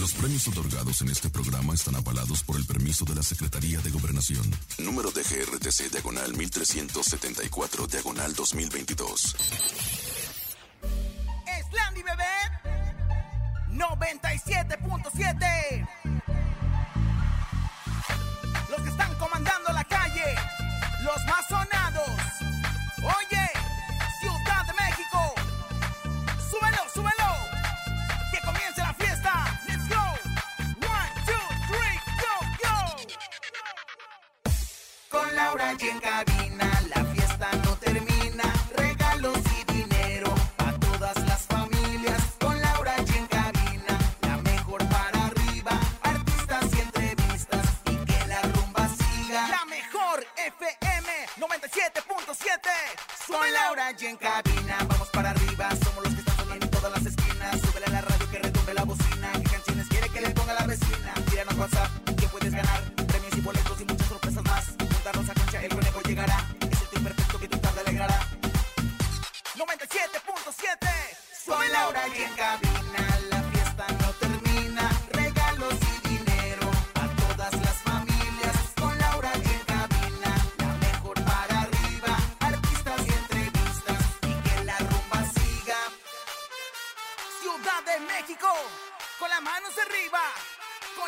Los premios otorgados en este programa están avalados por el permiso de la Secretaría de Gobernación. Número de GRTC Diagonal 1374 Diagonal 2022. Slandy Bebé 97.7 en cabina,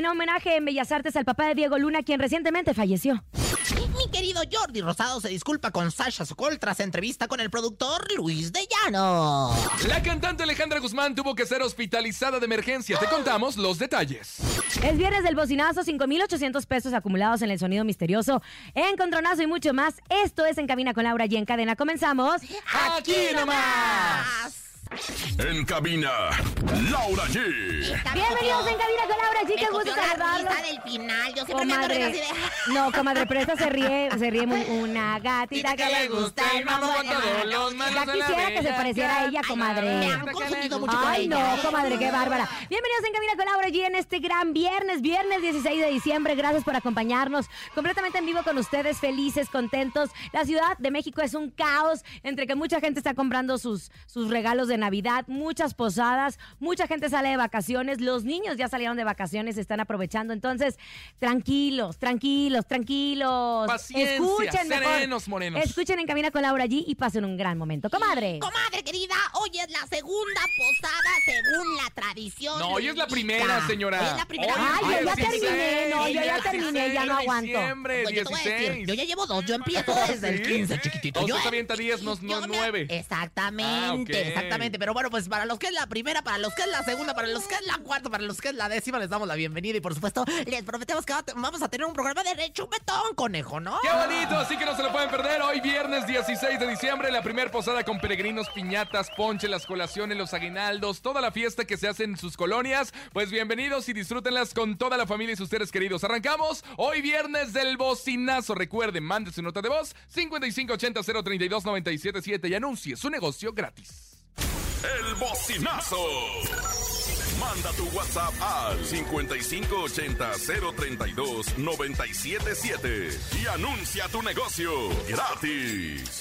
en homenaje, en Bellas Artes al papá de Diego Luna, quien recientemente falleció. Mi querido Jordi Rosado se disculpa con Sasha Sokol tras entrevista con el productor Luis de Llano. La cantante Alejandra Guzmán tuvo que ser hospitalizada de emergencia. Te contamos los detalles. Es viernes del bocinazo, 5,800 pesos acumulados en el sonido misterioso, encontronazo y mucho más. Esto es En Cabina con Laura y en cadena. Comenzamos. ¡Aquí nomás! En cabina, Laura G. Bienvenidos en Cabina con Laura, Me chicas. Gusto la saludarlos. risa del final. Yo siempre me ando riendo Comadre, así de... no, comadre, pero esta se ríe, se ríe muy una gatita que le gusta el mambo. Ya quisiera que se pareciera a ella, comadre. Me han confundido mucho con Ay, no, comadre, qué bárbara. Bienvenidos en Cabina con Laura G en este gran viernes, viernes 16 de diciembre. Gracias por acompañarnos completamente en vivo con ustedes, felices, contentos. La Ciudad de México es un caos entre que mucha gente está comprando sus, sus regalos de Navidad, muchas posadas, mucha gente sale de vacaciones, los niños ya salieron de vacaciones, están aprovechando. Entonces, tranquilos, tranquilos, tranquilos. Paciencia, Escuchen mejor. serenos, morenos. Escuchen en Cabina con Laura G y pasen un gran momento. Comadre. Comadre querida, hoy es la segunda posada según la tradición. No, hoy es la primera, señora. Hoy es la primera. Hoy Ay, yo ya 16, terminé, no, yo ya 16 terminé, ya no aguanto. Diciembre, Pues yo te voy a decir, 16. yo ya llevo dos, yo empiezo desde el ¿Sí? 15, chiquitito. Yo em- avienta 10, no, no me- 9. Exactamente, Ah, exactamente. Pero bueno, pues para los que es la primera, para los que es la segunda, para los que es la cuarta, para los que es la décima, les damos la bienvenida y por supuesto les prometemos que va- vamos a tener un programa de rechupetón, conejo, ¿no? ¡Qué bonito! Así que no se lo pueden perder. Hoy viernes 16 de diciembre, la primer posada con peregrinos, piñatas, ponche, las colaciones, los aguinaldos, toda la fiesta que se hace en sus colonias. Pues bienvenidos y disfrútenlas con toda la familia y sus seres queridos. Arrancamos hoy viernes del bocinazo. Recuerden, mande su nota de voz 5580-032-977 y anuncie su negocio gratis. El bocinazo. Manda tu WhatsApp al 5580-032-977 y anuncia tu negocio gratis.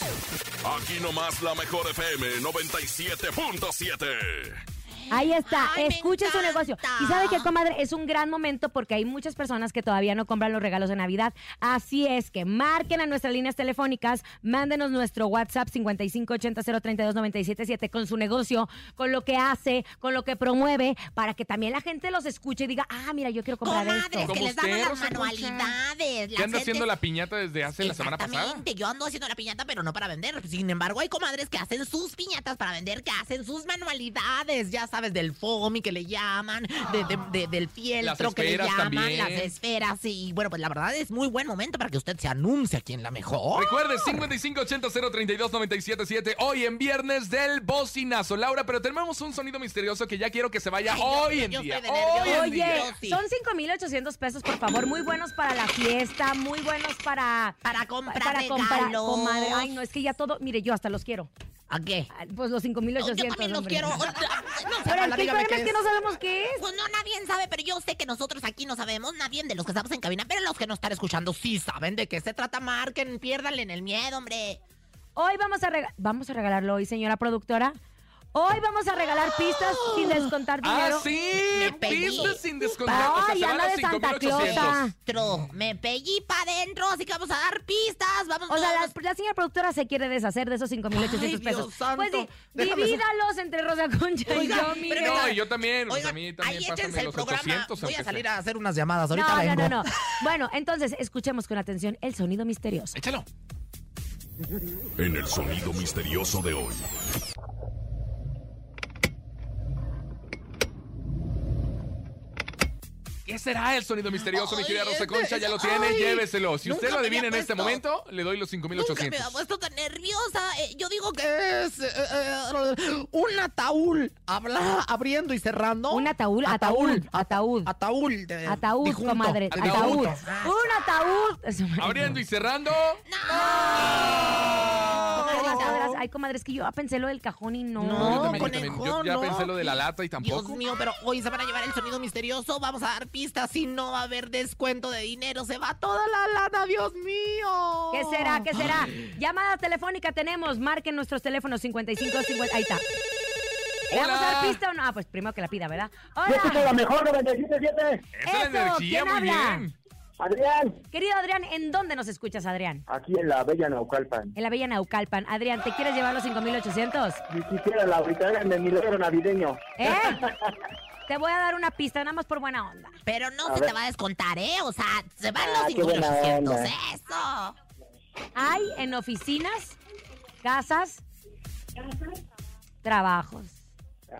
Aquí nomás la mejor FM 97.7. Ahí está, Ay, escuchen su negocio. Y sabe que, comadre, es un gran momento porque hay muchas personas que todavía no compran los regalos de Navidad. Así es que marquen a nuestras líneas telefónicas, mándenos nuestro WhatsApp 5580-032-977 con su negocio, con lo que hace, con lo que promueve, para que también la gente los escuche y diga, ah, mira, yo quiero comprar Comadres, esto. que les damos las manualidades. ¿Qué anda haciendo la piñata desde hace la semana pasada? Exactamente, yo ando haciendo la piñata, pero no para vender. Sin embargo, hay comadres que hacen sus piñatas para vender, que hacen sus manualidades, ya sabes. Sabes, del foamy que le llaman, de- de- de- del fieltro que le llaman, también. las esferas. Y bueno, pues la verdad es muy buen momento para que usted se anuncie aquí en la mejor. Recuerde, 5580-032-977. Hoy en viernes del bocinazo. Laura, pero tenemos un sonido misterioso que ya quiero que se vaya Ay, hoy yo- en yo día. Hoy en Oye, día. Sí. son 5,800 pesos, por favor. Muy buenos para la fiesta, muy buenos para... Para comprar para comprar, comadre. Ay, no, es que ya todo... Mire, yo hasta los quiero. ¿A qué? Ah, Pues los Yo 5,800. también los hombre. quiero. No sé, Pero el problema es que no sabemos qué es. Pues no, nadie sabe, pero yo sé que nosotros aquí no sabemos, nadie de los que estamos en cabina, pero los que nos están escuchando sí saben de qué se trata, marquen, piérdanle en el miedo, hombre. Hoy vamos a, vamos a regalarlo hoy, señora productora. Hoy vamos a regalar pistas sin descontar dinero. Ah, sí. Me. Pistas sin descontar. O sea, Ay, van anda de Santa 5800. Clausa. Tro, me pellí para adentro, así que vamos a dar pistas, vamos O sea, la, la señora productora se quiere deshacer de esos 5,800 Ay, pesos. Dios santo. Pues divídalos entre Rosa Concha Oiga, y yo, pero mire. No, y yo también. Pues Oigan, a mí también ahí échense el los programa. 800. Voy a salir sea. a hacer unas llamadas, ahorita no, vengo. no, no, no. Bueno, entonces escuchemos con atención el sonido misterioso. Échalo. En el sonido misterioso de hoy. ¿Qué será el sonido misterioso, mi querida Rosa este Concha? Ya lo tiene, ay, lléveselo. Si usted lo adivina en este momento, le doy los Nunca me 5800. ha puesto tan nerviosa. Eh, yo digo que es eh, eh, un ataúd habla, abriendo y cerrando. Un ataúd, ataúd, ataúd. Ataúd. de- Ataúd, comadre. Ataúd. Un ataúd. Abriendo y cerrando. Comadres, Ay, comadre, es que yo pensé lo del cajón y no. No, yo también, yo también. Yo ya no. pensé lo de la lata y Dios tampoco. mío, pero hoy se van a llevar el sonido misterioso. Vamos a dar pistas y no va a haber descuento de dinero. Se va toda la lana, Dios mío. ¿Qué será? ¿Qué será? Llamada telefónica tenemos. Marquen nuestros teléfonos 55 50. Ahí está. ¿Le vamos a dar Hola. pista o no? Ah, pues primero que la pida, ¿verdad? Yo escucho la Hola. mejor 97.7. Esa es la Eso, energía, ¿quién muy habla? bien. Adrián, Querido Adrián, ¿en dónde nos escuchas, Adrián? aquí en la Bella Naucalpan. En la Bella Naucalpan. Adrián, ¿te quieres llevar los 5800? Si quisiera la ahorita de mi logro navideño. ¿Eh? Te voy a dar una pista, nada más por buena onda. Pero no A se ver. te va a descontar, ¿eh? O sea, se van Ah, los qué buena 5800. onda. Eso. Hay en oficinas, casas, trabajos.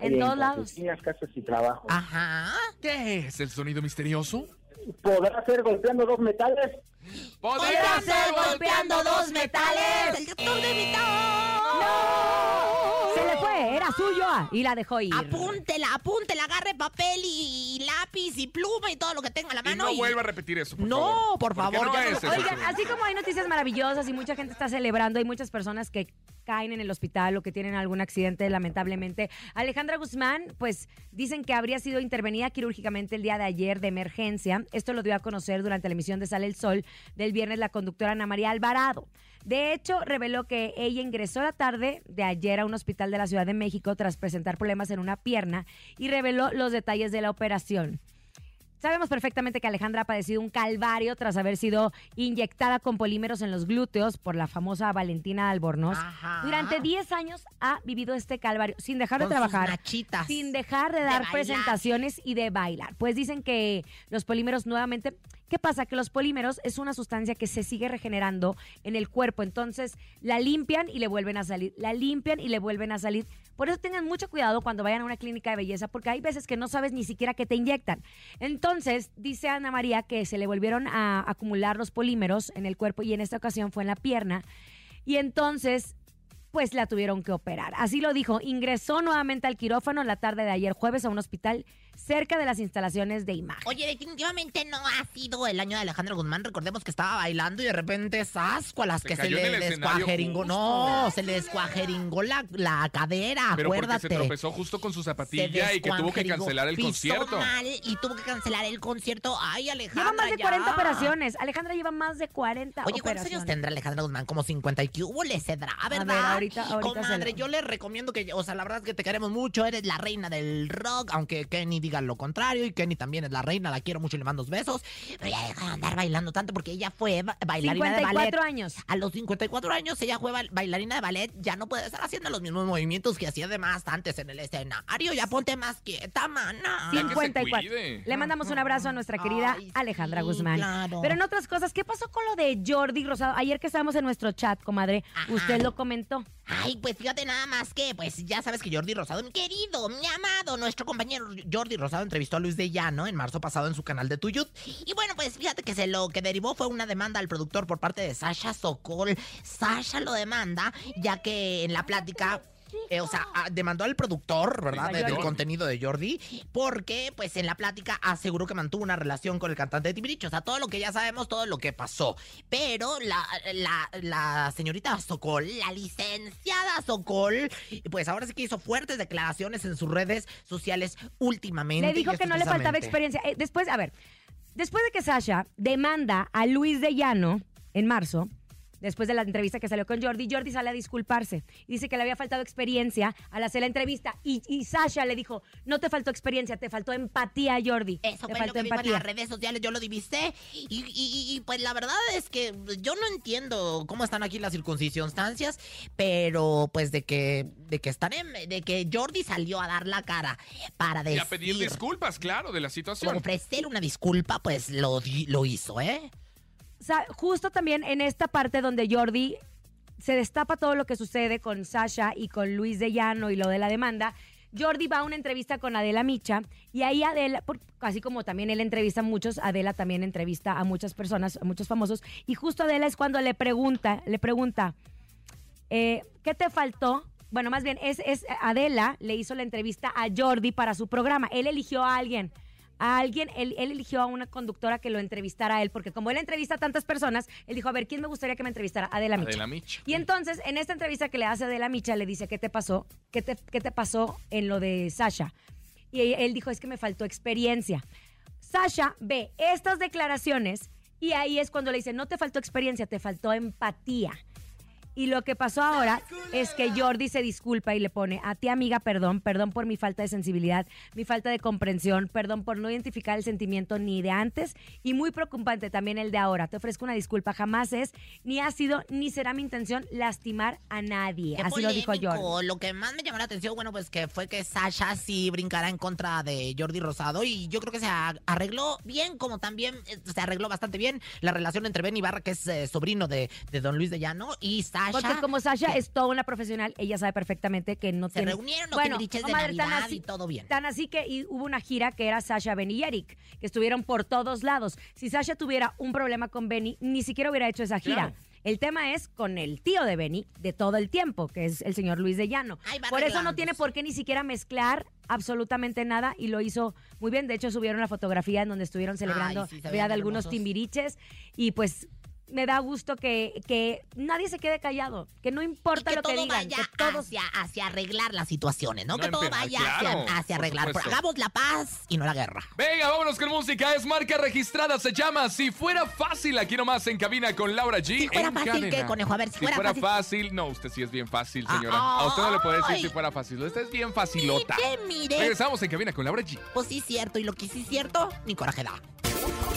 En Ahí todos lados. oficinas, casas y trabajo. Ajá. ¿Qué es el sonido misterioso? ¿Podrá ser golpeando dos metales? Podrán ser golpeando dos metales. El doctor de Vitao. Se le fue, era suyo y la dejó ir. Apúntela, apúntela, agarre papel y, y lápiz y pluma y todo lo que tenga a la Y mano. no y- vuelva a repetir eso, por No, favor. por Porque favor, no ya no es. Oigan, así como hay noticias maravillosas y mucha gente está celebrando, hay muchas personas que caen en el hospital o que tienen algún accidente, lamentablemente. Alejandra Guzmán, pues dicen que habría sido intervenida quirúrgicamente el día de ayer de emergencia. Esto lo dio a conocer durante la emisión de Sale el Sol del viernes la conductora Ana María Alvarado. De hecho, reveló que ella ingresó la tarde de ayer a un hospital de la Ciudad de México tras presentar problemas en una pierna y reveló los detalles de la operación. Sabemos perfectamente que Alejandra ha padecido un calvario tras haber sido inyectada con polímeros en los glúteos por la famosa Valentina Albornoz. Ajá. Durante 10 años ha vivido este calvario sin dejar de Con trabajar, nachitas. sin dejar de dar presentaciones y de bailar. Pues dicen que los polímeros nuevamente, ¿qué pasa? Que los polímeros es una sustancia que se sigue regenerando en el cuerpo, entonces la limpian y le vuelven a salir, la limpian y le vuelven a salir. Por eso tengan mucho cuidado cuando vayan a una clínica de belleza, porque hay veces que no sabes ni siquiera que te inyectan. Entonces, dice Ana María que se le volvieron a acumular los polímeros en el cuerpo y en esta ocasión fue en la pierna. Y entonces, pues la tuvieron que operar. Así lo dijo. Ingresó nuevamente al quirófano la tarde de ayer jueves a un hospital cerca de las instalaciones de imagen. Oye, definitivamente no ha sido el año de Alejandro Guzmán. Recordemos que estaba bailando y de repente sasco a las Se que se le descuajeringó. No, se le descuajeringó la, la cadera, Pero porque acuérdate. se tropezó justo con su zapatilla y que tuvo que cancelar el Pisó concierto. mal y tuvo que cancelar el concierto. Ay, Alejandra. Lleva más de ya. 40 operaciones. Alejandra lleva más de 40 Oye, ¿cuántos años tendrá Alejandra Guzmán? Como 50 y que hubo le cedrá, ¿verdad? ver, ahorita- ahorita Comadre, yo le recomiendo que, o sea, la verdad es que te queremos mucho, eres la reina del rock, aunque Kenny diga lo contrario, y Kenny también es la reina, la quiero mucho y le mando besos. Pero ya deja de andar bailando tanto porque ella fue ba- bailarina de ballet. 54 años. A los 54 años ella fue ba- bailarina de ballet, ya no puede estar haciendo los mismos movimientos que hacía además antes en el escenario. Ya ponte más quieta, mana. Ya que se 54. cuide. Le mandamos un abrazo a nuestra querida Ay, Alejandra sí, Guzmán. claro. Pero en otras cosas, ¿qué pasó con lo de Jordi Rosado? Ayer que estábamos en nuestro chat, comadre, Ajá. usted lo comentó. Ay, pues fíjate nada más que, pues ya sabes que Jordi Rosado, mi querido, mi amado, nuestro compañero Jordi Rosado entrevistó a Luis de Llano en marzo pasado en su canal de Tuyut. Y bueno, pues fíjate que se lo que derivó fue una demanda al productor por parte de Sasha Sokol. Sasha lo demanda, ya que en la plática eh, o sea, a- demandó al productor, ¿verdad? Del contenido de Jordi, porque pues en la plática aseguró que mantuvo una relación con el cantante de Timbiriche. O sea, todo lo que ya sabemos, todo lo que pasó. Pero la, la, la señorita Sokol, la licenciada Sokol, pues ahora sí que hizo fuertes declaraciones en sus redes sociales últimamente. Le dijo que no le faltaba experiencia. Eh, después, a ver, después de que Sasha demanda a Luis de Llano en marzo, después de la entrevista que salió con Jordi, Jordi sale a disculparse. Y dice que le había faltado experiencia al hacer la entrevista. Y, y Sasha le dijo, no te faltó experiencia, te faltó empatía, Jordi. Eso te fue lo faltó que vimos en las redes sociales, yo lo divisé. Y, y- y- y, pues la verdad es que yo no entiendo cómo están aquí las circunstancias, pero pues de que, de que están en, de que Jordi salió a dar la cara para Y decir, a pedir disculpas, claro, de la situación. ofrecer una disculpa, pues lo, di- lo hizo, ¿eh? Justo también en esta parte donde Jordi se destapa todo lo que sucede con Sasha y con Luis de Llano y lo de la demanda. Jordi va a una entrevista con Adela Micha y ahí Adela, así como también él entrevista a muchos, Adela también entrevista a muchas personas, a muchos famosos, y justo Adela es cuando le pregunta, le pregunta, eh, ¿qué te faltó? Bueno, más bien, es, es Adela le hizo la entrevista a Jordi para su programa. Él eligió a alguien. A alguien, él, él eligió a una conductora que lo entrevistara a él, porque como él entrevista a tantas personas, él dijo, a ver, ¿quién me gustaría que me entrevistara? Adela Micha. Adela Micha. Y entonces, en esta entrevista que le hace Adela Micha, le dice, ¿qué te pasó? ¿Qué te, qué te pasó en lo de Sasha? Y él dijo, es que me faltó experiencia. Sasha ve estas declaraciones y ahí es cuando le dice, no te faltó experiencia, te faltó empatía. Y lo que pasó ahora es que Jordi se disculpa y le pone, a ti amiga, perdón, perdón por mi falta de sensibilidad, mi falta de comprensión, perdón por no identificar el sentimiento ni de antes y muy preocupante también el de ahora. Te ofrezco una disculpa, jamás es, ni ha sido, ni será mi intención lastimar a nadie. Qué Así lo dijo. Jordi. Lo que más me llamó la atención, bueno, pues que fue que Sasha sí brincara en contra de Jordi Rosado y yo creo que se arregló bien, como también eh, se arregló bastante bien la relación entre Ben Ibarra, que es eh, sobrino de, de Don Luis de Llano, y Sasha. Porque como Sasha es toda una profesional, ella sabe perfectamente que no se tiene... reunieron los Bueno, de comadre, tan Navidad así- y todo bien. Tan así que y hubo una gira que era Sasha, Benny y Eric, que estuvieron por todos lados. Si Sasha tuviera un problema con Benny, ni siquiera hubiera hecho esa gira. Claro. El tema es con el tío de Benny de todo el tiempo, que es el señor Luis de Llano. Por eso no tiene por qué ni siquiera mezclar absolutamente nada y lo hizo muy bien. De hecho, subieron la fotografía en donde estuvieron celebrando sí, se la veían de algunos timbiriches y pues me da gusto que, que nadie se quede callado, que no importa que lo que todo digan, vaya que todos hacia, hacia arreglar las situaciones, ¿no? No que todo empeorar, vaya claro, hacia, hacia por arreglar. supuesto. Hagamos la paz y no la guerra. Venga, vámonos con música. Es marca registrada. Se llama Si Fuera Fácil. Aquí nomás en cabina con Laura G. Si fuera fácil, cadena. ¿qué, conejo? A ver, si fuera fácil. No, usted sí es bien fácil, Ah, señora. A usted no le puede decir si fuera fácil. Usted es bien facilota. Mire, mire. Regresamos en cabina con Laura G. Pues sí, cierto. Y lo que sí es cierto, ni coraje da.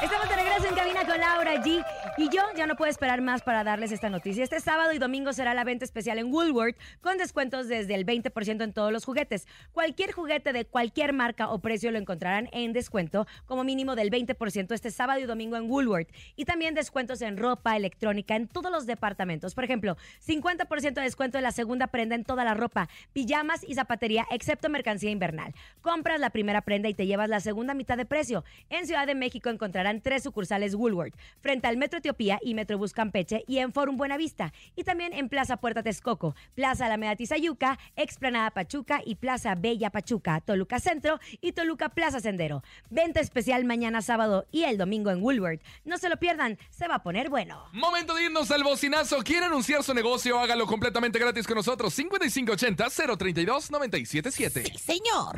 Estamos de regreso en cabina con Laura G. Y yo ya no puedo esperar más para darles esta noticia. Este sábado y domingo será la venta especial en Woolworth con descuentos desde el 20% en todos los juguetes. Cualquier juguete de cualquier marca o precio lo encontrarán en descuento como mínimo del 20% este sábado y domingo en Woolworth. Y también descuentos en ropa, electrónica, en todos los departamentos. Por ejemplo, 50% de descuento en la segunda prenda en toda la ropa, pijamas y zapatería, excepto mercancía invernal. Compras la primera prenda y te llevas la segunda mitad de precio. En Ciudad de México encontrarán tres sucursales Woolworth, frente al Metro Etiopía y Metrobús Campeche y en Forum Buenavista. Y también en Plaza Puerta Texcoco, Plaza Alameda Tizayuca, Explanada Pachuca y Plaza Bella Pachuca, Toluca Centro y Toluca Plaza Sendero. Venta especial mañana sábado y el domingo en Woolworth. No se lo pierdan, se va a poner bueno. Momento de irnos al bocinazo. ¿Quiere anunciar su negocio? Hágalo completamente gratis con nosotros. 5580-032-977. Sí, señor.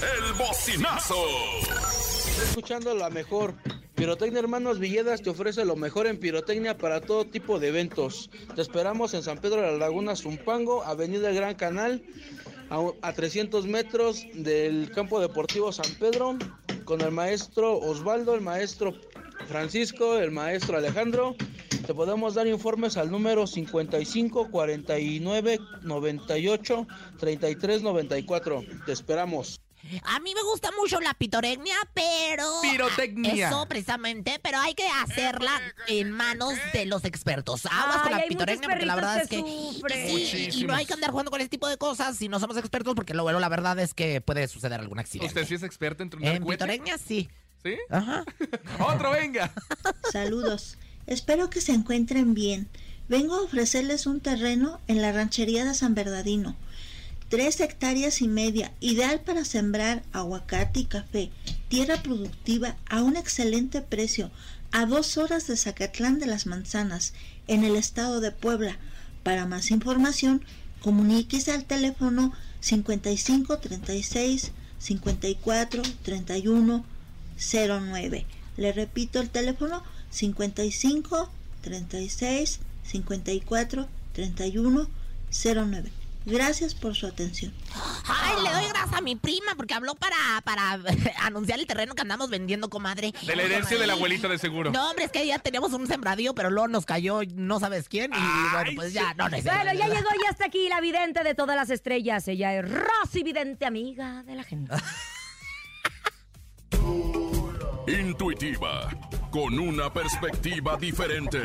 El bocinazo. Escuchando la mejor. Pirotecnia Hermanos Villedas te ofrece lo mejor en pirotecnia para todo tipo de eventos. Te esperamos en San Pedro de la Laguna, Zumpango, Avenida Gran Canal, a, a 300 metros del campo deportivo San Pedro, con el maestro Osvaldo, el maestro Francisco, el maestro Alejandro. Te podemos dar informes al número 55 49 98 33 94. Te esperamos. A mí me gusta mucho la pitotecnia, pero... Pirotecnia. Eso, precisamente, pero hay que hacerla en manos de los expertos. Aguas con Ay, la hay pitotecnia, muchos porque la verdad es que... Sí, y no hay que andar jugando con ese tipo de cosas si no somos expertos, porque lo bueno, la verdad es que puede suceder algún accidente. ¿Usted sí es experta en tronar En cohete? pitotecnia, sí. ¿Sí? Ajá. Otro, venga. Saludos. Espero que se encuentren bien. Vengo a ofrecerles un terreno en la ranchería de San Bernardino. Tres hectáreas y media, ideal para sembrar aguacate y café. Tierra productiva a un excelente precio, a dos horas de Zacatlán de las Manzanas, en el estado de Puebla. Para más información, comuníquese al teléfono 55 36 54 31 09. Le repito el teléfono 55 36 54 31 09. Gracias por su atención. Ay, le doy gracias a mi prima porque habló para, para anunciar el terreno que andamos vendiendo, comadre. De la herencia de la abuelita de seguro. No, hombre, es que ya teníamos un sembradío, pero luego nos cayó no sabes quién y bueno, pues ya, no, no es Bueno, ya llegó ya hasta aquí la vidente de todas las estrellas. Ella es Rosy Vidente, amiga de la gente. Intuitiva, con una perspectiva diferente.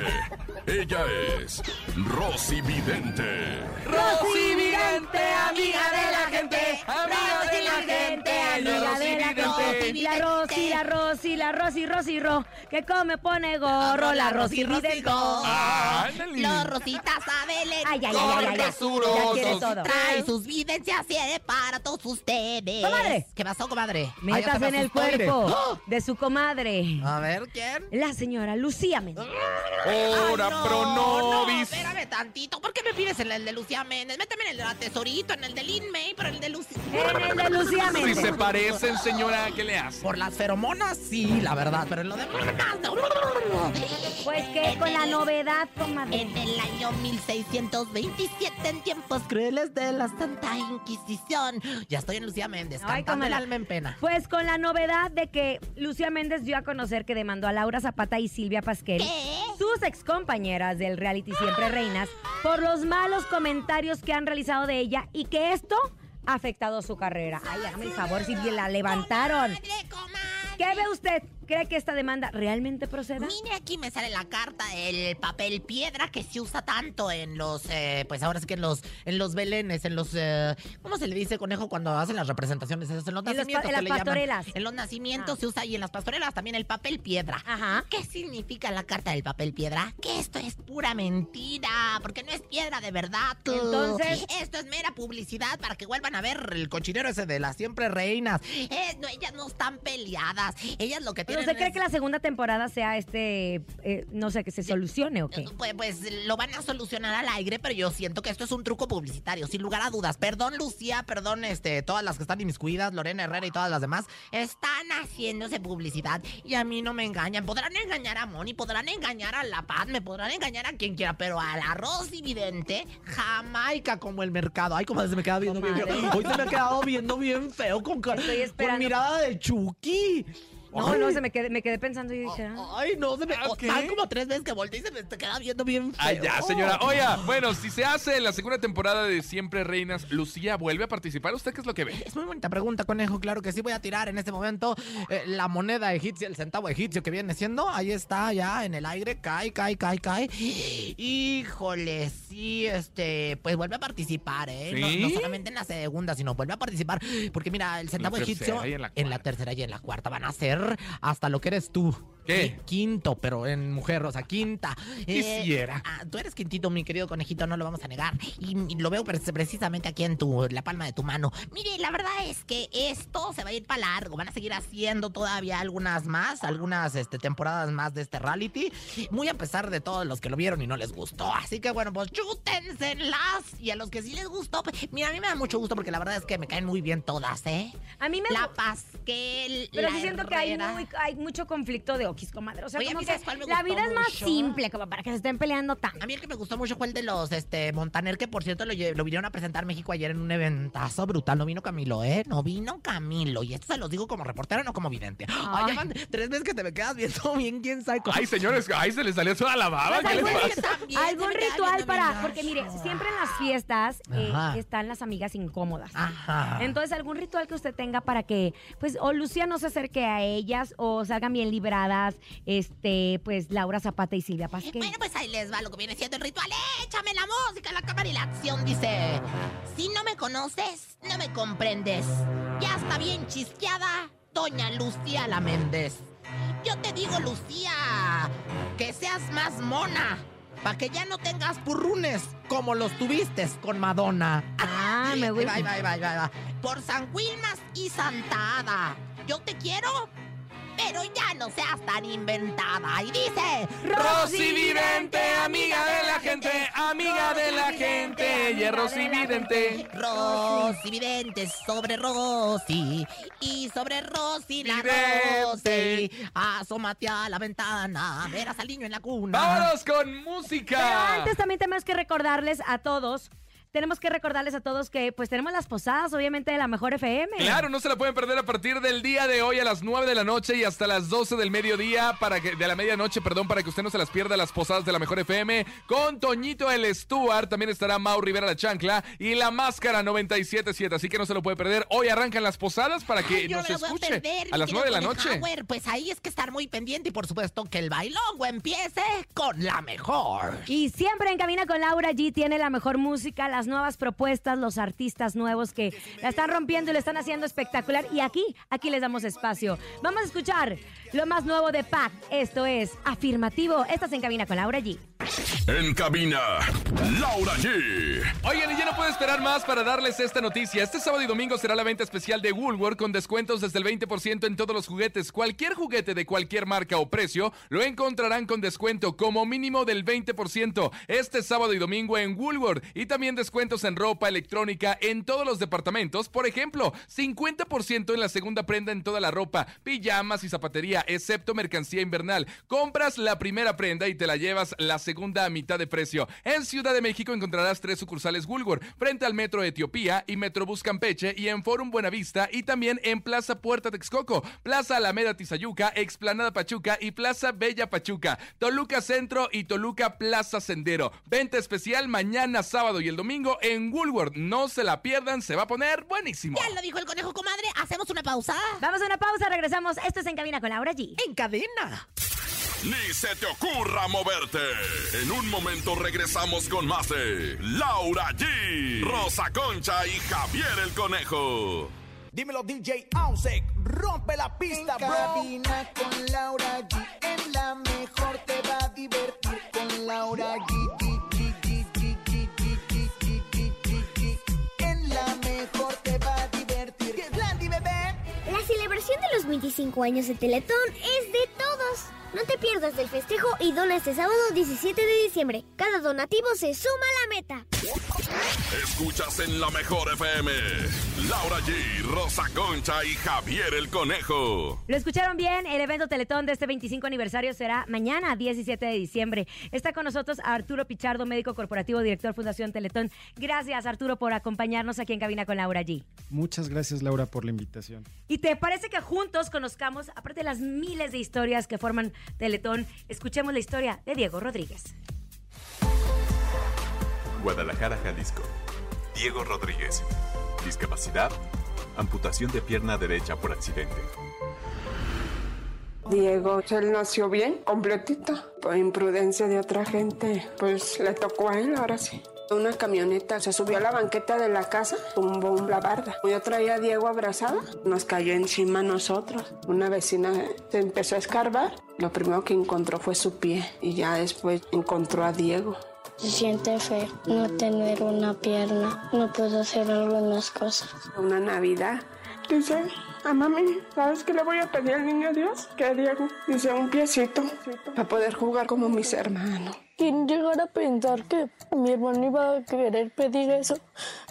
Ella es Rosy Vidente. Rosy Vidente, amiga de la gente. amiga de la gente, amiga de la gente. La Rosy, la Rosy, la Rosy, Rosy Ro, que come pone gorro, la Rosy Vidente. Ándale. Los Rositas Abelen. Ay, ay, ay, ay, ay, todo. Trae sus vivencias eh, para todos ustedes. Comadre. ¿Qué pasó, comadre? Ay, Metas en el cuerpo de su comadre, A ver, ¿quién? la señora Lucía Méndez. Hora Ay, no, pronovis. No, espérame tantito. ¿Por qué me pides en el de Lucía Méndez? Méteme en el de la Tesorito, en el de Lin May, pero el de Lucía. En el de Lucía Si Méndez. se parecen, señora, ¿qué le hace? Por las feromonas, sí, la verdad, pero en lo demás, no. Pues que con la novedad, comadre. En el año 1627, en tiempos crueles de la Santa Inquisición. Ya estoy en Lucía Méndez, Ay, cantando el alma en pena. Pues con la novedad de que Lucía Méndez dio a conocer que demandó a Laura Zapata y Silvia Pasquel, ¿Qué? sus excompañeras del reality Siempre Reinas, por los malos comentarios que han realizado de ella y que esto ha afectado su carrera. Ay, hágame el favor si bien la levantaron. ¿Qué ve usted? ¿Cree que esta demanda realmente proceda? Mire, aquí me sale la carta del papel piedra que se usa tanto en los, eh, pues ahora sí que en los, en los belenes, en los, eh, ¿cómo se le dice conejo cuando hacen las representaciones? En los En los nacimientos en las llaman. pastorelas. En los nacimientos Ah. se usa y en las pastorelas también el papel piedra. Ajá. ¿Qué significa la carta del papel piedra? Que esto es pura mentira, porque no es piedra de verdad. tú. Entonces- Esto es mera publicidad para que vuelvan a ver el cochinero ese de las siempre reinas. Eh, no, ellas no están peleadas. Ellas lo que ¿Pero usted cree que la segunda temporada sea este, eh, no sé, que se solucione o qué? Pues, pues lo van a solucionar al aire, pero yo siento que esto es un truco publicitario, sin lugar a dudas. Perdón, Lucía, perdón, este, todas las que están inmiscuidas, Lorena Herrera y todas las demás, están haciéndose publicidad y a mí no me engañan. Podrán engañar a Moni, podrán engañar a La Paz, me podrán engañar a quien quiera, pero al arroz evidente, Jamaica como el mercado. Ay, como se me queda viendo bien feo. Comadre. Hoy se me ha quedado viendo bien feo con, Estoy con mirada de Chucky. No, Ay. no, se me quedé, me quedé pensando y dije, ah. Ay, no, se me. Ah, ¿qué? Tan como tres veces que volteé y se me te queda viendo bien feo. Ay, ya, señora. Oiga, bueno, si se hace la segunda temporada de Siempre Reinas, ¿Lucía vuelve a participar? ¿Usted qué es lo que ve? Es muy bonita pregunta, conejo. Claro que sí, voy a tirar en este momento eh, la moneda egipcia, el centavo egipcio que viene siendo. Ahí está, ya en el aire. Cae, cae, cae, cae. Híjole, sí, este. Pues vuelve a participar, ¿eh? No, ¿Sí? no solamente en la segunda, sino vuelve a participar. Porque mira, el centavo egipcio. en la en la tercera y en la cuarta van a ser hasta lo que eres tú. ¿Qué? Qui- Quinto, pero en mujer, o sea, quinta. Eh, Quisiera. ah, tú eres quintito, mi querido conejito, no lo vamos a negar. Y, y lo veo pre- precisamente aquí en tu, la palma de tu mano. Mire, la verdad es que esto se va a ir para largo. Van a seguir haciendo todavía algunas más, algunas este, temporadas más de este reality. Muy a pesar de todos los que lo vieron y no les gustó. Así que bueno, pues chútenselas. Y a los que sí les gustó, pues, mira, a mí me da mucho gusto porque la verdad es que me caen muy bien todas, ¿eh? A mí me La Pasquel, Pero la sí siento que hay, muy- hay mucho conflicto de Rockies, comadre. O sea, Oye, a como mí que ¿sabes cuál me la gustó vida es más mucho? simple, como para que se estén peleando tanto. A mí el que me gustó mucho fue el de los este Montaner, que por cierto lo, lle- lo vinieron a presentar en México ayer en un eventazo brutal. No vino Camilo, ¿eh? No vino Camilo. Y esto se los digo como reportero, no como vidente. Ay, Ay. ya van tres veces que te me quedas viendo bien, quién sabe cómo. Ay, señores, ay, se les salió toda la baba. Pues ¿Qué les algún, pasa? También algún se me queda ritual para. bien Porque mire, gacho. siempre en las fiestas eh, Ajá. están las amigas incómodas. Ajá. Entonces, algún ritual que usted tenga para que, pues, o Lucía no se acerque a ellas, o salgan bien libradas, este, pues, Laura Zapata y Silvia Pasquel. Bueno, pues ahí les va lo que viene siendo el ritual. Échame la música, la cámara y la acción. Dice: Si no me conoces, no me comprendes. Ya está bien chisqueada, Doña Lucía la Méndez. Yo te digo, Lucía, que seas más mona. Para que ya no tengas purrunes como los tuviste con Madonna. Ah, me voy. Por San Wilmas y Santa Ada. Yo te quiero, pero ya no seas tan inventada. Y dice: Rosy Vidente, amiga de la gente, amiga de la gente. Y es Rosy Vidente. Rosy Vidente sobre Rosy y sobre Rosy la Vidente. Rosy. Asómate a la ventana, verás al niño en la cuna. Vámonos con Pero música. antes también tenemos que recordarles a todos, tenemos que recordarles a todos que, pues, tenemos las posadas, obviamente, de la Mejor FM. Claro, no se la pueden perder a partir del día de hoy a las 9 de la noche y hasta las 12 del mediodía, para que, de la medianoche, perdón, para que usted no se las pierda las posadas de la Mejor FM. Con Toñito el Stuart, también estará Mau Rivera la Chancla y la Máscara 977, así que no se lo puede perder. Hoy arrancan las posadas para que Ay, yo nos me la voy a escuche perder, a mi las 9 de la noche. Pues ahí es que estar muy pendiente y por supuesto que el bailongo empiece con la mejor. Y siempre en Cabina con Laura G tiene la mejor música, las nuevas propuestas, los artistas nuevos que la están rompiendo y lo están haciendo espectacular. Y aquí, aquí les damos espacio. Vamos a escuchar lo más nuevo de Pac. Esto es Afirmativo. Estás en Cabina con Laura G. En cabina, Laura G. Oigan, y ya no puedo esperar más para darles esta noticia. Este sábado y domingo será la venta especial de Woolworth con descuentos desde el 20% en todos los juguetes. Cualquier juguete de cualquier marca o precio lo encontrarán con descuento como mínimo del 20% este sábado y domingo en Woolworth. Y también descuentos en ropa electrónica en todos los departamentos. Por ejemplo, 50% en la segunda prenda en toda la ropa, pijamas y zapatería, excepto mercancía invernal. Compras la primera prenda y te la llevas la segunda a mitad de precio. En Ciudad de México encontrarás tres sucursales Woolworth, frente al Metro Etiopía y Metrobús Campeche y en Forum Buenavista y también en Plaza Puerta Texcoco, Plaza Alameda Tizayuca, Explanada Pachuca y Plaza Bella Pachuca, Toluca Centro y Toluca Plaza Sendero. Venta especial mañana sábado y el domingo en Woolworth. No se la pierdan, se va a poner buenísimo. Ya lo dijo el conejo comadre, hacemos una pausa. Vamos a una pausa, regresamos. Esto es en Cabina con Laura G. En cadena ni se te ocurra moverte. En un momento regresamos con más de Laura G, Rosa Concha y Javier el Conejo. Dímelo DJ Ausek, rompe la pista, en bro. Cabina con Laura G, en la mejor te va a divertir con Laura G. La celebración de los 25 años de Teletón es de todos no te pierdas del festejo y dona este sábado 17 de diciembre. Cada donativo se suma a la meta. Escuchas en la mejor FM. Laura G, Rosa Concha y Javier el Conejo. Lo escucharon bien, el evento Teletón de este 25 aniversario será mañana, 17 de diciembre. Está con nosotros Arturo Pichardo, médico corporativo, director Fundación Teletón. Gracias, Arturo, por acompañarnos aquí en Cabina con Laura G. Muchas gracias Laura por la invitación. ¿Y te parece que juntos conozcamos, aparte de las miles de historias que forman Teletón, escuchemos la historia de Diego Rodríguez? Guadalajara, Jalisco. Diego Rodríguez. Discapacidad. Amputación de pierna derecha por accidente. Diego, él nació bien, completito. Por imprudencia de otra gente, pues le tocó a él, ahora sí. Una camioneta se subió a la banqueta de la casa, tumbó la barda. Yo traía a Diego abrazado, nos cayó encima a nosotros. Una vecina se empezó a escarbar. Lo primero que encontró fue su pie y ya después encontró a Diego. Se siente feo no tener una pierna. No puedo hacer algunas cosas. Una Navidad. Dice, a mami, ¿sabes qué le voy a pedir al niño Dios? Que Diego, dice, un piecito, para poder jugar como mis hermanos. ¿Quién llegara a pensar que mi hermano iba a querer pedir eso?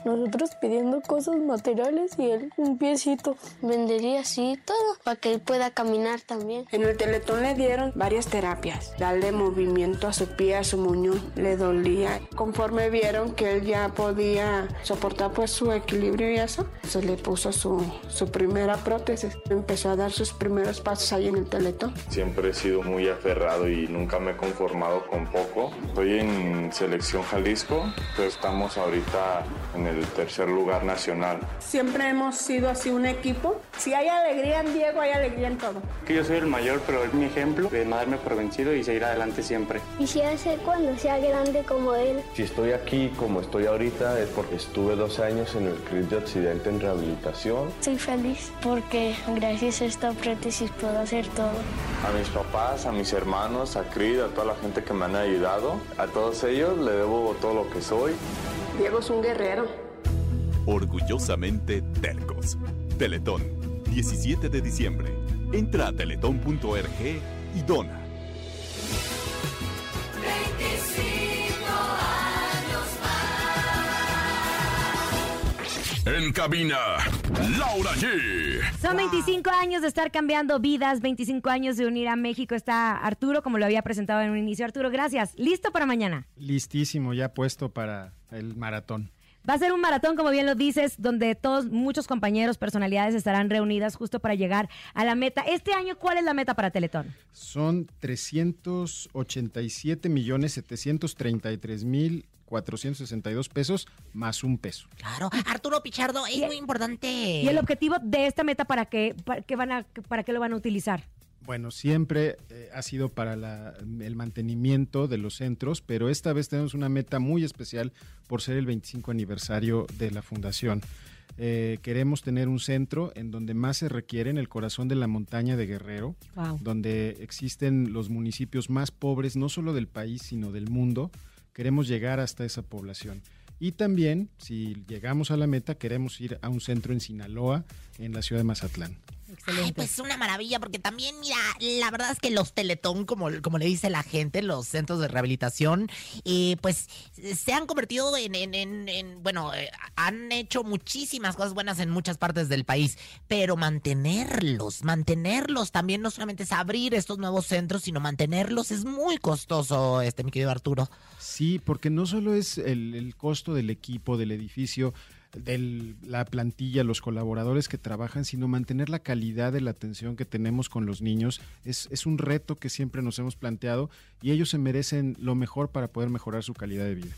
Nosotros pidiendo cosas materiales y él un piecito. Vendería así todo para que él pueda caminar también. En el teletón le dieron varias terapias. Darle movimiento a su pie, a su muñón. Le dolía. Conforme vieron que él ya podía soportar pues su equilibrio y eso, se le puso su, su primera prótesis. Empezó a dar sus primeros pasos ahí en el teletón. Siempre he sido muy aferrado y nunca me he conformado con poco. Estoy en selección Jalisco, pero estamos ahorita en el tercer lugar nacional. Siempre hemos sido así un equipo. Si hay alegría en Diego, hay alegría en todo. Que yo soy el mayor, pero es mi ejemplo de no darme por vencido y seguir adelante siempre. Quisiera ser cuando sea grande como él. Si estoy aquí como estoy ahorita es porque estuve dos años en el CRIS de Occidente en rehabilitación. Estoy feliz porque gracias a esta prótesis puedo hacer todo. A mis papás, a mis hermanos, a Creed, a toda la gente que me han ayudado, a todos ellos le debo todo lo que soy. Diego es un guerrero. Orgullosamente tercos. Teletón, 17 de diciembre. Entra a teletón.org y dona. En cabina, Laura G. Son 25 años de estar cambiando vidas, 25 años de unir a México. Está Arturo, como lo había presentado en un inicio. Arturo, gracias. ¿Listo para mañana? Listísimo, ya puesto para el maratón. Va a ser un maratón, como bien lo dices, donde todos, muchos compañeros, personalidades estarán reunidas justo para llegar a la meta. Este año, ¿cuál es la meta para Teletón? Son 387 millones 733 mil 462 pesos más un peso. Claro, Arturo Pichardo, es muy importante. ¿Y el objetivo de esta meta para qué, para qué, van a, para qué lo van a utilizar? Bueno, siempre eh, ha sido para la- el mantenimiento de los centros, pero esta vez tenemos una meta muy especial por ser el 25 aniversario de la fundación. Eh, queremos tener un centro en donde más se requiere, en el corazón de la montaña de Guerrero, Wow. donde existen los municipios más pobres, no solo del país, sino del mundo. Queremos llegar hasta esa población. Y también, si llegamos a la meta, queremos ir a un centro en Sinaloa, en la ciudad de Mazatlán. Ay, pues una maravilla, porque también, mira, la verdad es que los Teletón, como, como le dice la gente, los centros de rehabilitación, eh, pues se han convertido en, en- en- en- bueno, eh, han hecho muchísimas cosas buenas en muchas partes del país, pero mantenerlos, mantenerlos también no solamente es abrir estos nuevos centros, sino mantenerlos es muy costoso, este, mi querido Arturo. Sí, porque no solo es el, el costo del equipo, del edificio, de la plantilla, los colaboradores que trabajan, sino mantener la calidad de la atención que tenemos con los niños. Es, es un reto que siempre nos hemos planteado y ellos se merecen lo mejor para poder mejorar su calidad de vida.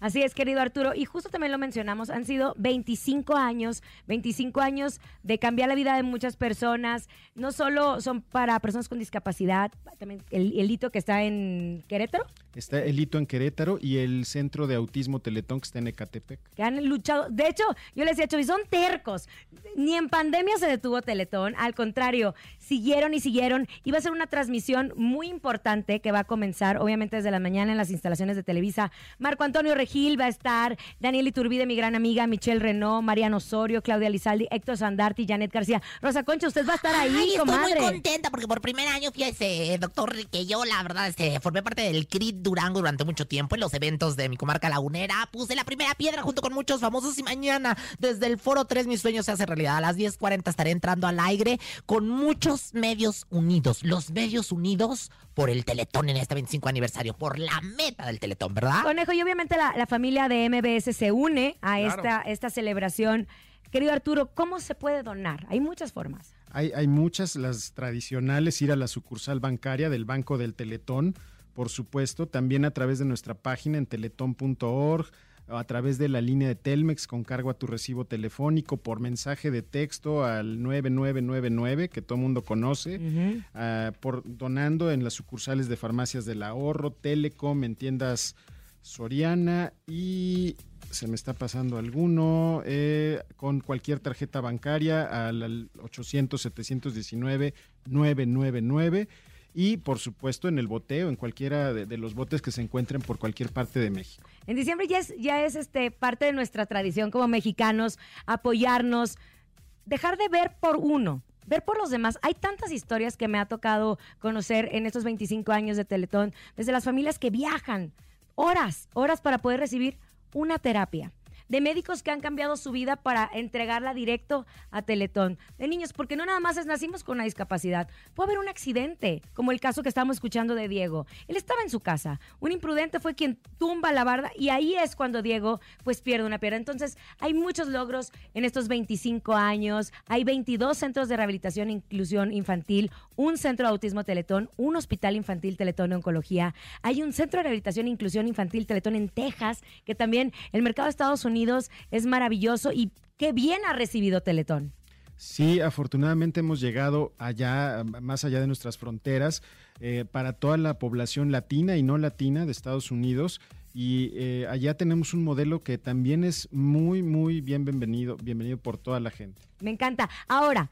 Así es, querido Arturo. Y justo también lo mencionamos, han sido 25 años, 25 años de cambiar la vida de muchas personas. No solo son para personas con discapacidad, también el, el hito que está en Querétaro, Está el hito en Querétaro y el Centro de Autismo Teletón que está en Ecatepec. que han luchado. De hecho, yo les decía, Chovi, son tercos. Ni en pandemia se detuvo Teletón. Al contrario, siguieron y siguieron. Iba a ser una transmisión muy importante que va a comenzar, obviamente, desde la mañana en las instalaciones de Televisa. Marco Antonio Regil va a estar, Daniel Iturbide, mi gran amiga, Michelle Renault, Mariano Osorio, Claudia Lizaldi, Héctor Sandarti, Janet García. Rosa Concha, usted va a estar ahí, Ay, estoy comadre. muy contenta porque por primer año, fíjese, doctor, que yo la verdad este, formé parte del CRIT Durango durante mucho tiempo en los eventos de mi comarca lagunera. Puse la primera piedra junto con muchos famosos y mañana desde el Foro 3 mis sueños se hace realidad. A las 10.40 estaré entrando al aire con muchos medios unidos. Los medios unidos por el Teletón en este 25 aniversario, por la meta del Teletón, ¿verdad? Conejo, y obviamente la, la familia de MBS se une a Claro. esta, esta celebración. Querido Arturo, ¿cómo se puede donar? Hay muchas formas. Hay, hay muchas, las tradicionales, ir a la sucursal bancaria del Banco del Teletón, por supuesto, también a través de nuestra página en teletón.org, a través de la línea de Telmex con cargo a tu recibo telefónico, por mensaje de texto al 9999 que todo mundo conoce, ah, por donando en las sucursales de farmacias del ahorro, Telecom, en tiendas Soriana y se me está pasando alguno, eh, con cualquier tarjeta bancaria al, al 800-719-999 y por supuesto en el boteo, en cualquiera de, de los botes que se encuentren por cualquier parte de México. En diciembre ya es, ya es este, parte de nuestra tradición como mexicanos apoyarnos, dejar de ver por uno. ver por los demás. Hay tantas historias que me ha tocado conocer en estos 25 años de Teletón, desde las familias que viajan horas, horas para poder recibir una terapia. De médicos que han cambiado su vida para entregarla directo a Teletón. De niños, porque no nada más es nacimos con una discapacidad. Puede haber un accidente, como el caso que estábamos escuchando de Diego. Él estaba en su casa. Un imprudente fue quien tumba la barda y ahí es cuando Diego pues pierde una pierna. Entonces, hay muchos logros en estos 25 años. Hay 22 centros de rehabilitación e inclusión infantil, un centro de autismo Teletón, un hospital infantil Teletón de oncología. Hay un centro de rehabilitación e inclusión infantil Teletón en Texas, que también el mercado de Estados Unidos es maravilloso y qué bien ha recibido Teletón. Sí, afortunadamente hemos llegado allá, más allá de nuestras fronteras, eh, para toda la población latina y no latina de Estados Unidos. Y eh, allá tenemos un modelo que también es muy, muy bien bienvenido, bienvenido por toda la gente. Me encanta. Ahora,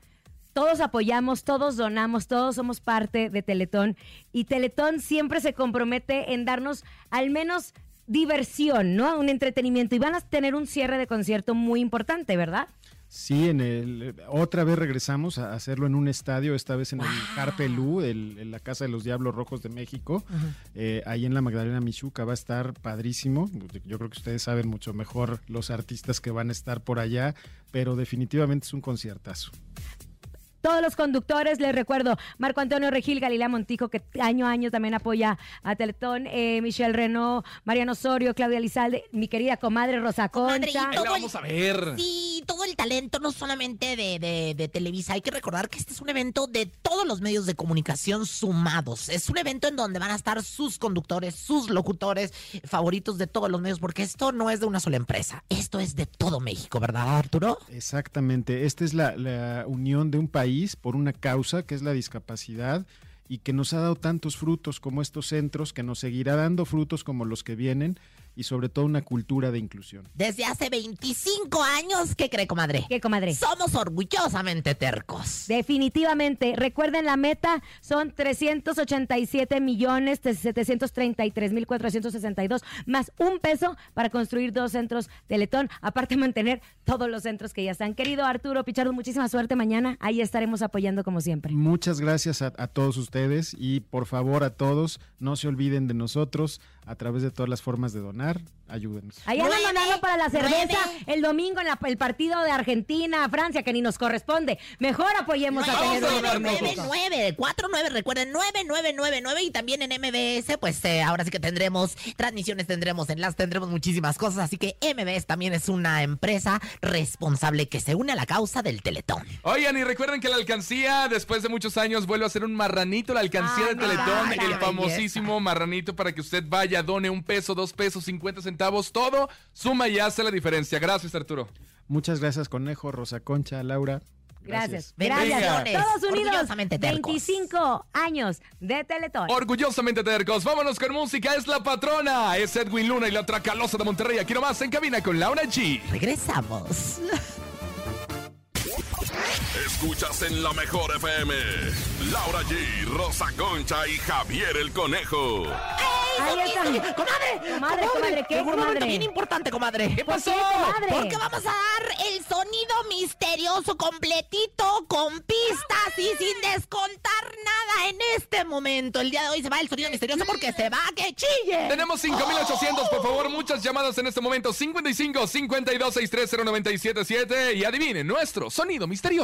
todos apoyamos, todos donamos, todos somos parte de Teletón y Teletón siempre se compromete en darnos al menos diversión, ¿no? Un entretenimiento y van a tener un cierre de concierto muy importante, ¿verdad? Sí, en el, otra vez regresamos a hacerlo en un estadio, esta vez en el Carpelú, el, en la Casa de los Diablos Rojos de México, eh, ahí en la Magdalena Michuca, va a estar padrísimo. Yo creo que ustedes saben mucho mejor los artistas que van a estar por allá, pero definitivamente es un conciertazo todos los conductores. Les recuerdo, Marco Antonio Regil, Galilea Montijo, que año a año también apoya a Teletón, eh, Michelle Renault, Mariano Osorio, Claudia Lizalde, mi querida comadre Rosa Concha. Ahí la vamos a ver. Sí, todo el talento, no solamente de, de- de Televisa. Hay que recordar que este es un evento de todos los medios de comunicación sumados. Es un evento en donde van a estar sus conductores, sus locutores favoritos de todos los medios, porque esto no es de una sola empresa. Esto es de todo México, ¿verdad, Arturo? Exactamente, esta es la, la unión de un país por una causa que es la discapacidad y que nos ha dado tantos frutos como estos centros, que nos seguirá dando frutos como los que vienen y sobre todo una cultura de inclusión. Desde hace 25 años, ¿qué cree, comadre? ¿Qué, comadre? Somos orgullosamente tercos. Definitivamente. Recuerden, la meta son 387 millones 733 mil 462 más un peso para construir dos centros Teletón, aparte de mantener todos los centros que ya están. Querido Arturo Pichardo, muchísima suerte mañana. Ahí estaremos apoyando como siempre. Muchas gracias a, a todos ustedes y por favor a todos, no se olviden de nosotros a través de todas las formas de donar. Ayúdenos. Ahí andan donando para la cerveza el domingo en la- el partido de Argentina, Francia, que ni nos corresponde. Mejor apoyemos a tener un México. 99, 49, recuerden, 9999 y también en MBS, pues eh, ahora sí que tendremos transmisiones, tendremos enlaces, tendremos muchísimas cosas, así que MBS también es una empresa responsable que se une a la causa del Teletón. Oigan, y recuerden que la alcancía, después de muchos años, vuelve a ser un marranito, la alcancía Ay, de Teletón, el famosísimo marranito para que usted vaya, done un peso, dos pesos, cincuenta centavos, todo suma y hace la diferencia. Gracias, Arturo. Muchas gracias, Conejo, Rosa Concha, Laura. Gracias. Venga. Gracias. Todos unidos. Orgullosamente tercos. 25 años de Teletón. Orgullosamente tercos, vámonos con música, es la patrona, es Edwin Luna y la Tracalosa de Monterrey, aquí nomás en cabina con Laura G. Regresamos. Escuchas en la mejor FM. Laura G, Rosa Concha y Javier el Conejo. Ahí está. ¡Comadre! Comadre, comadre, ¿qué, Llegó un momento bien importante, comadre. ¿Qué ¿Por qué, comadre? Porque vamos a dar el sonido misterioso completito, con pistas y sin descontar nada en este momento. El día de hoy se va el sonido misterioso porque se va a que chille. Tenemos 5800, por favor, muchas llamadas en este momento. 55 52 630 977 y adivinen nuestro sonido misterioso.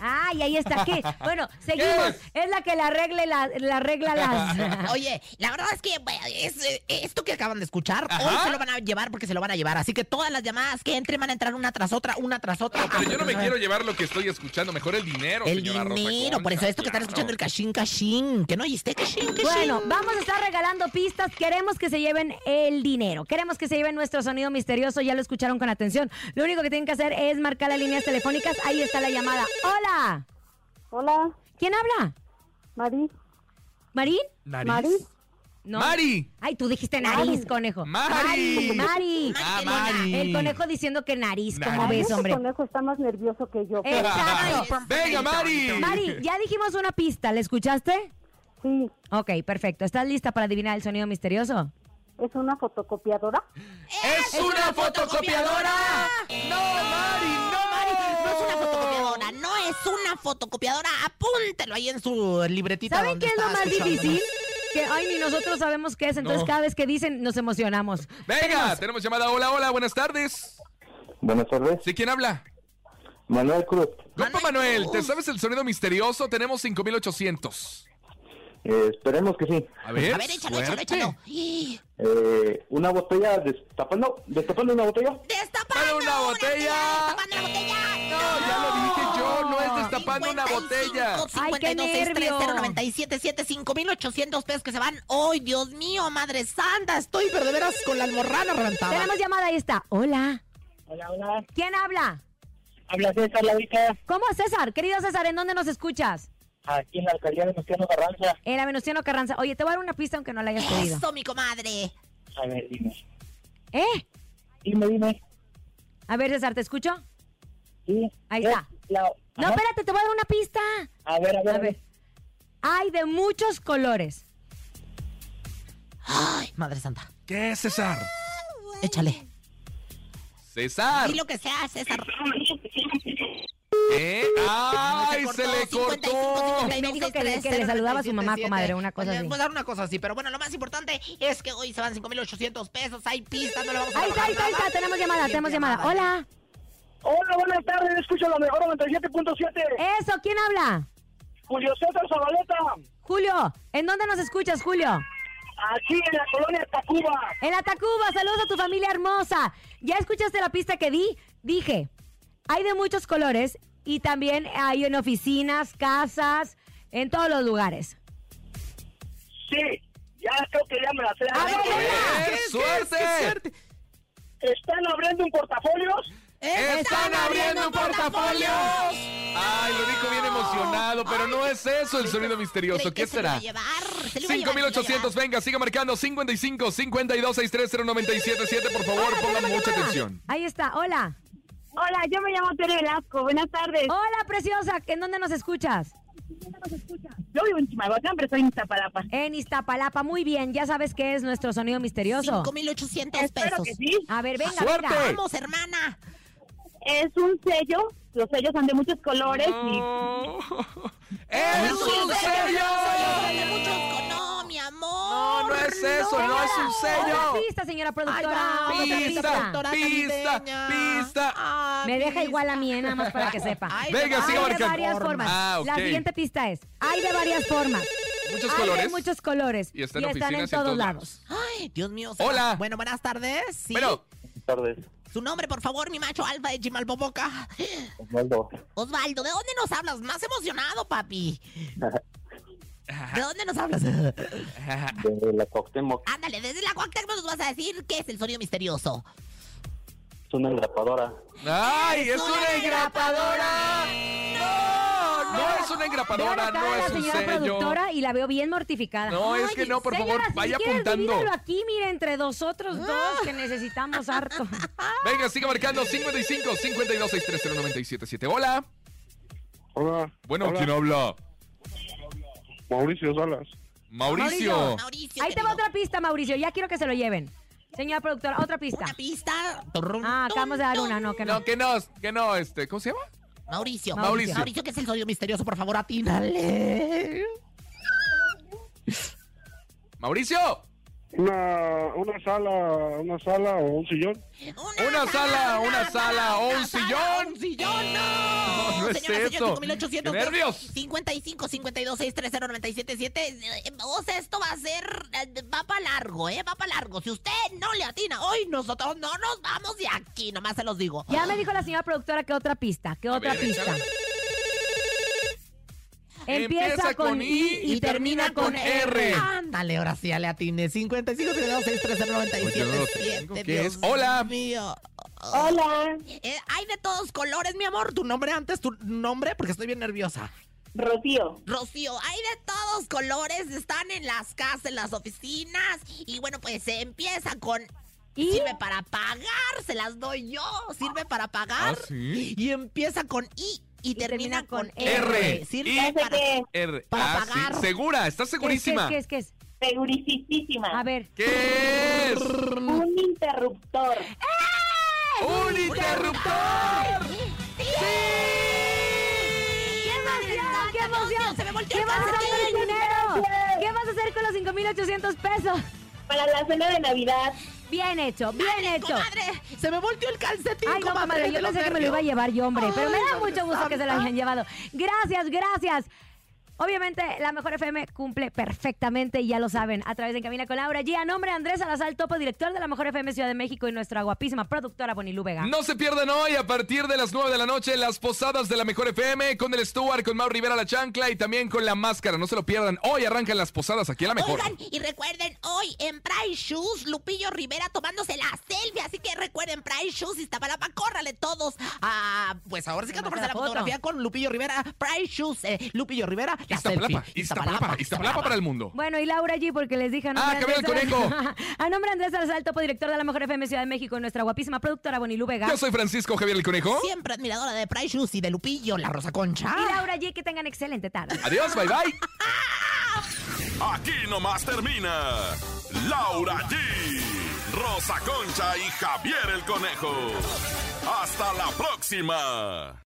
Ay, ahí está. ¿Qué? Bueno, seguimos. Es la que le arregle la, le arregla las. Oye, la verdad es que es, eh, esto que acaban de escuchar, hoy se lo van a llevar porque se lo van a llevar. Así que todas las llamadas que entren van a entrar una tras otra, una tras otra. Pero yo no me quiero llevar lo que estoy escuchando, mejor el dinero, El señora Rosa dinero, Concha, por eso esto que están escuchando el cachín cachín. Que no oíste cachín cachín. Bueno, vamos a estar regalando pistas. Queremos que se lleven el dinero. Queremos que se lleven nuestro sonido misterioso. Ya lo escucharon con atención. Lo único que tienen que hacer es marcar las líneas telefónicas. Ahí está la llamada. Hola. Hola, ¿Quién habla? Mari. ¿Marín? ¿Nariz? Mari. No. Mari. Ay, tú dijiste nariz, Mari. conejo. Mari. Mari. Ah, Mari. El conejo diciendo que nariz, ¿cómo ves, hombre? conejo está más nervioso que yo. Exacto. Venga, Mari. Mari, ya dijimos una pista. ¿La escuchaste? Sí. Ok, perfecto. ¿Estás lista para adivinar el sonido misterioso? ¿Es una fotocopiadora? ¡Es una fotocopiadora! ¡No, Mari, no, Mari! No es una fotocopiadora, no es una fotocopiadora. Apúntelo ahí en su libretita. ¿Saben qué es lo más escuchando, difícil? Que, ay, ni nosotros sabemos qué es, entonces No. cada vez que dicen nos emocionamos. Venga, tenemos llamada. Hola, hola, buenas tardes. Buenas tardes. ¿Sí quién habla? Manuel Cruz. Compa Manuel, ¿te sabes el sonido misterioso? Tenemos 5800. Eh, esperemos que sí. A ver, A ver, échalo, échalo, échalo. Eh, una botella destapando, destapando una botella. ¡Para una botella! ¡Destapando la botella! No, ya lo dije yo, destapando una botella. Ay, qué 52630977, 5800 pesos que se van. ¡Ay, Dios mío, madre santa! Estoy, pero de veras con la almorrana reventada. Tenemos llamada, ahí está. Hola. Hola, hola. ¿Quién habla? Habla César Laurica, ¿Cómo, César? Querido César, ¿en dónde nos escuchas? aquí en la alcaldía de Venustiano Carranza. En la Venustiano Carranza. Oye, te voy a dar una pista aunque no la hayas pedido. Eso, mi comadre. A ver, dime. ¿Eh? Dime, dime. A ver, César, ¿te escucho? Sí. Ahí Es está. la- No, Ajá. espérate, te voy a dar una pista. A ver, a ver. A ver. Hay de muchos colores. Ay, madre santa. ¿Qué es César? Échale. César. Y lo que sea, César. ¿Eh? ¡Ay, se le cortó! Me dijo que le- que le saludaba a su mamá, comadre, una cosa así. Pues dar una cosa así, pero bueno, lo más importante es que hoy se van 5,800 pesos. Hay pista, no le vamos a Ahí está, ahí está, ahí está. Tenemos llamada, tenemos llamada. Hola. Hola, buenas tardes. Escucho la mejor 97.7. Eso, ¿quién habla? Julio César Zabaleta. Julio, ¿en dónde nos escuchas, Julio? Aquí en la colonia Tacuba. En la Tacuba, saludos a tu familia hermosa. ¿Ya escuchaste la pista que di? Dije, hay de muchos colores y también hay en oficinas, casas, en todos los lugares. Sí, ya creo que ya me la sé. A ver, venga. ¡Eh, suerte! ¿Están abriendo un portafolios? ¡Están abriendo un portafolio! Ay, lo dijo bien emocionado, pero no es eso el sonido misterioso. ¿Qué será? 5800, venga, siga marcando 55 52 630 977, por favor, pongan mucha atención. Ahí está, hola. Hola, yo me llamo Tere Velasco. Buenas tardes. Hola, preciosa, ¿en dónde nos escuchas? Yo vivo en Chimalhuacán, pero soy en Iztapalapa. En Iztapalapa, muy bien, ya sabes qué es nuestro sonido misterioso. 5,800 Espero pesos. que sí. A ver, venga, ¡Suerte! venga. Vamos, hermana. Es un sello. Los sellos son de muchos colores y ¡Es un sello! De muchos con- No, mi amor. No, no es eso, no es un sello. pista, señora productora. Ay, va, Pista, pista, navideña. pista. Ah, Me deja pista. igual a mí, eh, nada más para que sepa. Ay, Venga, siga hay de varias formas. Ah, La ok. siguiente pista es, hay de varias formas. Muchos hay colores. de muchos colores. Y están en y en todos todos lados. Ay, Dios mío. Hola. Bueno, buenas tardes. Sí. Bueno, Buenas tardes. Su nombre, por favor, mi macho alfa de Chimalpopoca. Osvaldo. Osvaldo, ¿de dónde nos hablas? Más emocionado, papi. ¿De dónde nos hablas? De la Cuauhtémoc. Ándale, desde la Cuauhtémoc nos vas a decir qué es el sonido misterioso. Es una engrapadora. ¡Ay, es una engrapadora! ¡No! No es una engrapadora, no es un señora sello. productora y la veo bien mortificada. No, es que no, por favor, vaya apuntando. aquí, mire, entre nosotros dos, que necesitamos harto. Venga, siga marcando 55 52 630 977. Hola. Hola. Bueno, Hola. ¿quién habla? Mauricio Salas. Mauricio. Mauricio, Ahí te va otra pista, Mauricio, ya quiero que se lo lleven. Señora productora, otra pista. Una pista. Ah, acabamos de dar una, no, que no. No, que no, que no, este, ¿cómo se llama? Mauricio. Mauricio. Mauricio, ¿qué es el sonido misterioso? Por favor, atínale. Mauricio. Una, una sala, una sala o un sillón. Una sala, una sala o un sillón. ¡Un sillón, no! No, no es Señora, señor, eso. 5,800 ¡Qué pesos. nervios! 55 52 630 977 Eh, O sea, esto va a ser. eh, Va para largo, ¿eh? Va para largo. Si usted no le atina hoy, nosotros no nos vamos de aquí. Nomás se los digo. Ya me dijo la señora productora que otra pista, que otra ver, pista. échale. Empieza con I y termina con R. Ándale, ahora sí, le atiné. 55 52 630 Pues yo no lo 977 tengo. ¿Qué es? Hola. mío. Hola, Eh, hay de todos colores, mi amor. Tu nombre antes, tu nombre, porque estoy bien nerviosa. Rocío. Rocío, hay de todos colores, están en las casas, en las oficinas. Y bueno, pues se empieza con. ¿Y? Sirve para pagar, se las doy yo. Sirve para pagar. ¿Ah, sí? Y empieza con I. y, termina, con R. R. Sirve Y- para- R. Para Ah, sí. pagar. Segura, estás segurísima. ¿Qué es? ¿Qué es? Segurísima. A ver. ¿Qué es? Un interruptor. ¡Un interruptor! ¡Qué emoción! ¡Qué emoción! ¡Se me volteó ¿Qué vas a hacer con el dinero? ¿Qué vas a hacer con los 5,800 pesos? Para la cena de Navidad. Bien hecho, bien hecho. Comadre, se me volteó el calcetín, Ay, no, comadre, yo pensé que me lo iba a llevar yo, hombre. Pero me da Madre mucho gusto que se lo hayan llevado. Gracias, gracias. Obviamente, la Mejor FM cumple perfectamente, y ya lo saben, a través de Cabina con Laura G. A nombre de Andrés Salazar, topo director de la Mejor FM Ciudad de México y nuestra guapísima productora Bonilú Vega. No se pierdan hoy a partir de las 9 de la noche las posadas de la Mejor FM con el Stuart, con Mau Rivera la chancla y también con la máscara. No se lo pierdan. Hoy arrancan las posadas aquí a la Mejor. Oigan, y recuerden, hoy en Price Shoes, Lupillo Rivera tomándose la selfie. Así que recuerden, Price Shoes, Iztapalapa, córrale todos. Ah, pues ahora sí que tomarse la foto. fotografía con Lupillo Rivera. Price Shoes, eh, Lupillo Rivera, la Iztapalapa. Iztapalapa, Iztapalapa para el mundo. Bueno, y Laura G, porque les dije a nombre Ah, Cabina el Andrés Conejo. A nombre de Andrés Salazar, topo director de la Mejor FM Ciudad de México nuestra guapísima productora Bonilú Vega. Yo soy Francisco Javier el Conejo. Siempre admiradora de Price Shoes y de Lupillo, la Rosa Concha. Y Laura G, que tengan excelente tarde. Adiós, bye bye. Aquí nomás termina Laura G, Rosa Concha y Javier el Conejo. Hasta la próxima.